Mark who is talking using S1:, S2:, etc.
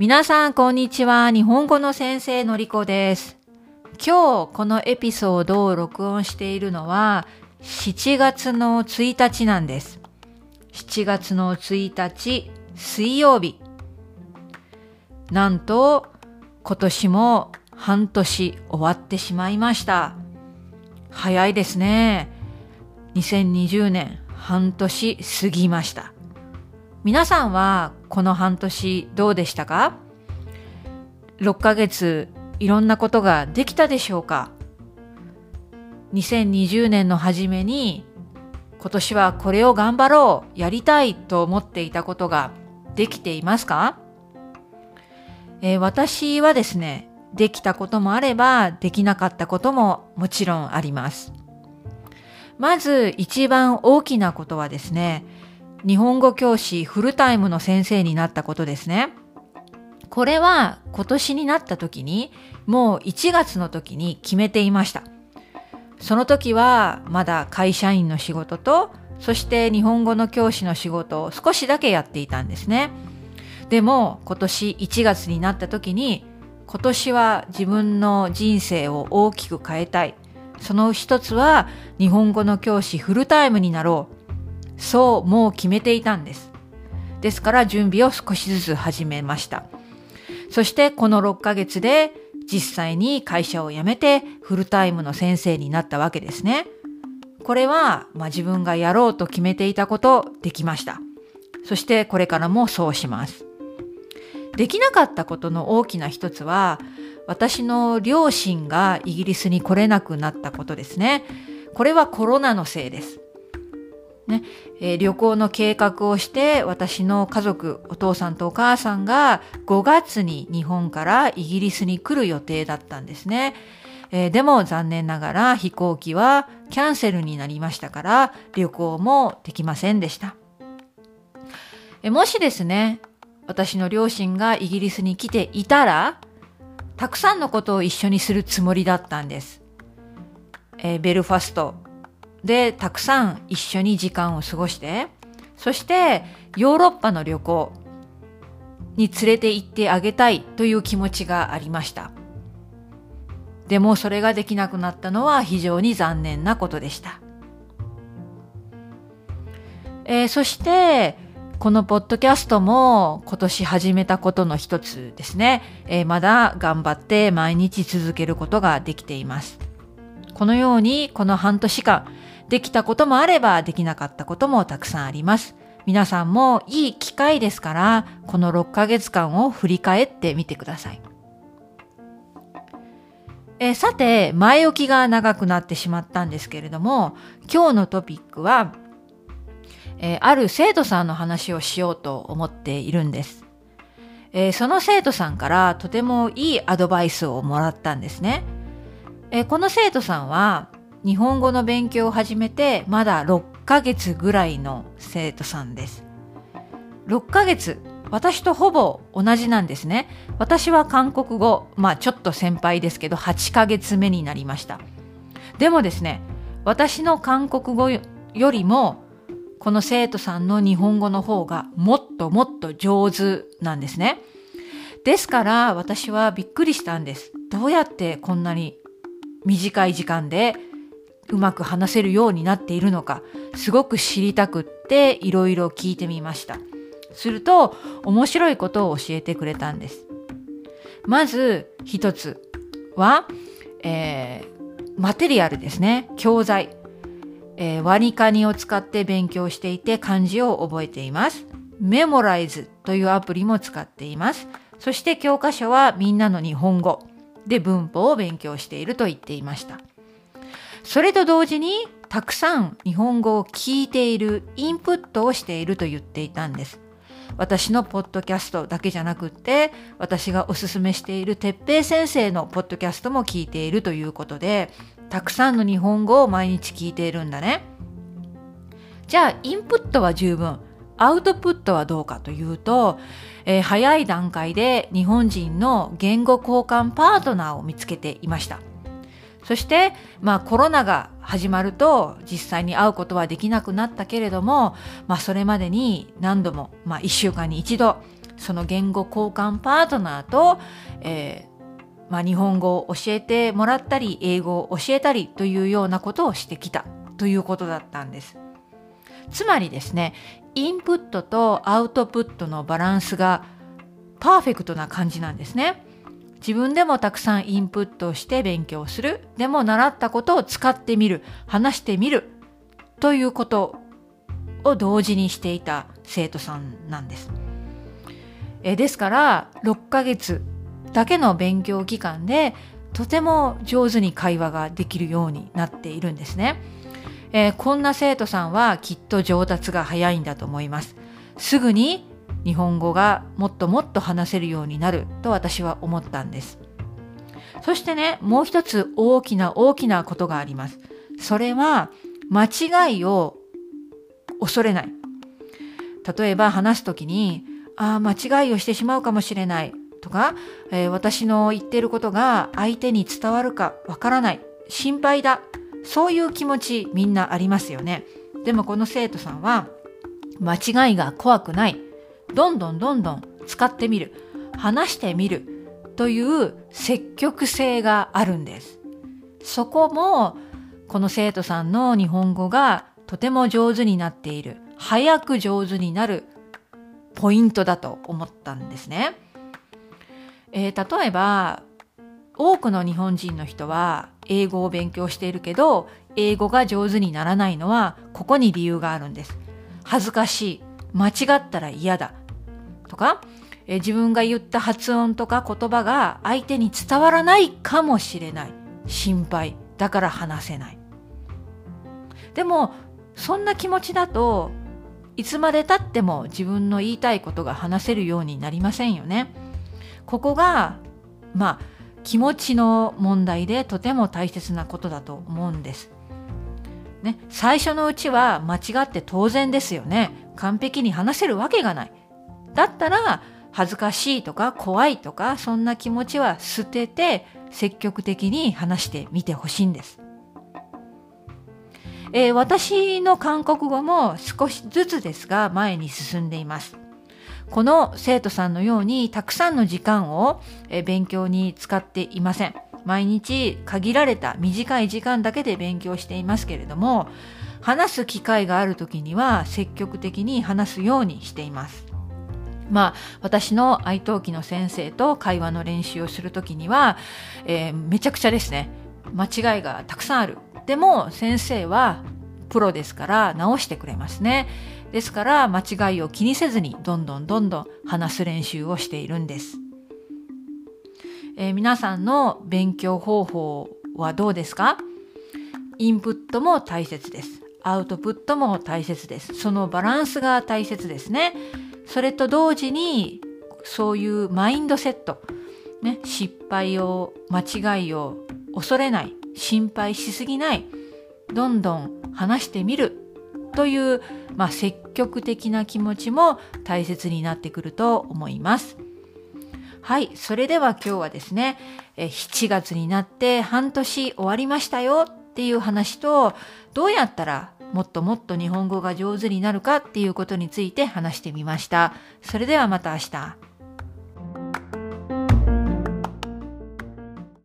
S1: 皆さん、こんにちは。日本語の先生のりこです。今日、このエピソードを録音しているのは、7月の1日なんです。7月の1日、水曜日。なんと、今年も半年終わってしまいました。早いですね。2020年半年過ぎました。皆さんはこの半年どうでしたか ?6 ヶ月いろんなことができたでしょうか ?2020 年の初めに今年はこれを頑張ろう、やりたいと思っていたことができていますか、えー私はですね、できたこともあればできなかったことももちろんあります。まず一番大きなことはですね、日本語教師フルタイムの先生になったことですね。これは今年になった時に、もう1月の時に決めていました。その時はまだ会社員の仕事と、そして日本語の教師の仕事を少しだけやっていたんですね。でも今年1月になった時に、今年は自分の人生を大きく変えたい。その一つは日本語の教師フルタイムになろう。そうもう決めていたんです。ですから準備を少しずつ始めました。そしてこの6ヶ月で実際に会社を辞めてフルタイムの先生になったわけですね。これは、まあ、自分がやろうと決めていたことできました。そしてこれからもそうします。できなかったことの大きな一つは私の両親がイギリスに来れなくなったことですね。これはコロナのせいです。ね。えー旅行の計画をして私の家族お父さんとお母さんが5月に日本からイギリスに来る予定だったんですね、えーでも残念ながら飛行機はキャンセルになりましたから旅行もできませんでした、えもしですね私の両親がイギリスに来ていたらたくさんのことを一緒にするつもりだったんです、えーベルファスト。でたくさん一緒に時間を過ごしてそしてヨーロッパの旅行に連れて行ってあげたいという気持ちがありました。でもそれができなくなったのは非常に残念なことでした、えーそしてこのポッドキャストも今年始めたことの一つですね、えーまだ頑張って毎日続けることができています。このようにこの半年間できたこともあればできなかったこともたくさんあります。皆さんもいい機会ですから、この6ヶ月間を振り返ってみてください。えさて、前置きが長くなってしまったんですけれども、今日のトピックは、えある生徒さんの話をしようと思っているんです。えその生徒さんからとてもいいアドバイスをもらったんですね。えこの生徒さんは日本語の勉強を始めてまだ6ヶ月ぐらいの生徒さんです。6ヶ月、私とほぼ同じなんですね。私は韓国語、まあちょっと先輩ですけど8ヶ月目になりました。でもですね、私の韓国語よりもこの生徒さんの日本語の方がもっともっと上手なんですね。ですから私はびっくりしたんです。どうやってこんなに短い時間でうまく話せるようになっているのかすごく知りたくっていろいろ聞いてみました。すると面白いことを教えてくれたんです。まず一つは、えーマテリアルですね。教材、えーワニカニを使って勉強していて漢字を覚えています。メモライズというアプリも使っています。そして教科書はみんなの日本語で文法を勉強していると言っていました。それと同時にたくさん日本語を聞いているインプットをしていると言っていたんです。私のポッドキャストだけじゃなくって私がおすすめしている哲平先生のポッドキャストも聞いているということでたくさんの日本語を毎日聞いているんだね。じゃあインプットは十分アウトプットはどうかというと、えー早い段階で日本人の言語交換パートナーを見つけていました。そして、まあコロナが始まると実際に会うことはできなくなったけれども、まあそれまでに何度も、まあ一週間に一度その言語交換パートナーと、えー、まあ、日本語を教えてもらったり英語を教えたりというようなことをしてきたということだったんです。つまりですねインプットとアウトプットのバランスがパーフェクトな感じなんですね。自分でもたくさんインプットして勉強する。でも習ったことを使ってみる。話してみる。ということを同時にしていた生徒さんなんです。えですから6ヶ月だけの勉強期間でとても上手に会話ができるようになっているんですね。えー、こんな生徒さんはきっと上達が早いんだと思います。すぐに日本語がもっともっと話せるようになると私は思ったんです。そしてね、もう一つ大きな大きなことがあります。それは間違いを恐れない。例えば話すときに、ああ、間違いをしてしまうかもしれないとか、えー、私の言ってることが相手に伝わるかわからない。心配だ。そういう気持ちみんなありますよね。でもこの生徒さんは間違いが怖くない。どんどんどんどん使ってみる。話してみる。という積極性があるんです。そこもこの生徒さんの日本語がとても上手になっている。早く上手になるポイントだと思ったんですね。えー、例えば多くの日本人の人は英語を勉強しているけど英語が上手にならないのはここに理由があるんです。恥ずかしい。間違ったら嫌だ。とか、え自分が言った発音とか言葉が相手に伝わらないかもしれない。心配。だから話せない。でも、そんな気持ちだといつまでたっても自分の言いたいことが話せるようになりませんよね。ここが、まあ、気持ちの問題でとても大切なことだと思うんです。ね、最初のうちは間違って当然ですよね。完璧に話せるわけがない。だったら恥ずかしいとか怖いとかそんな気持ちは捨てて積極的に話してみてほしいんです。えー、私の韓国語も少しずつですが前に進んでいます。この生徒さんのようにたくさんの時間を勉強に使っていません。毎日限られた短い時間だけで勉強していますけれども、話す機会がある時には積極的に話すようにしています。まあ、私の愛登記の先生と会話の練習をする時には、えー、めちゃくちゃですね。間違いがたくさんある。でも先生はプロですから直してくれますね。ですから間違いを気にせずにどんどんどんどん話す練習をしているんです。えー、皆さんの勉強方法はどうですか？インプットも大切です。アウトプットも大切です。そのバランスが大切ですね。それと同時にそういうマインドセット、ね、失敗を間違いを恐れない心配しすぎないどんどん話してみるという、まあ、積極的な気持ちも大切になってくると思います。はい。それでは今日はですね、7月になって半年終わりましたよっていう話と、どうやったらもっともっと日本語が上手になるかっていうことについて話してみました。それではまた明日。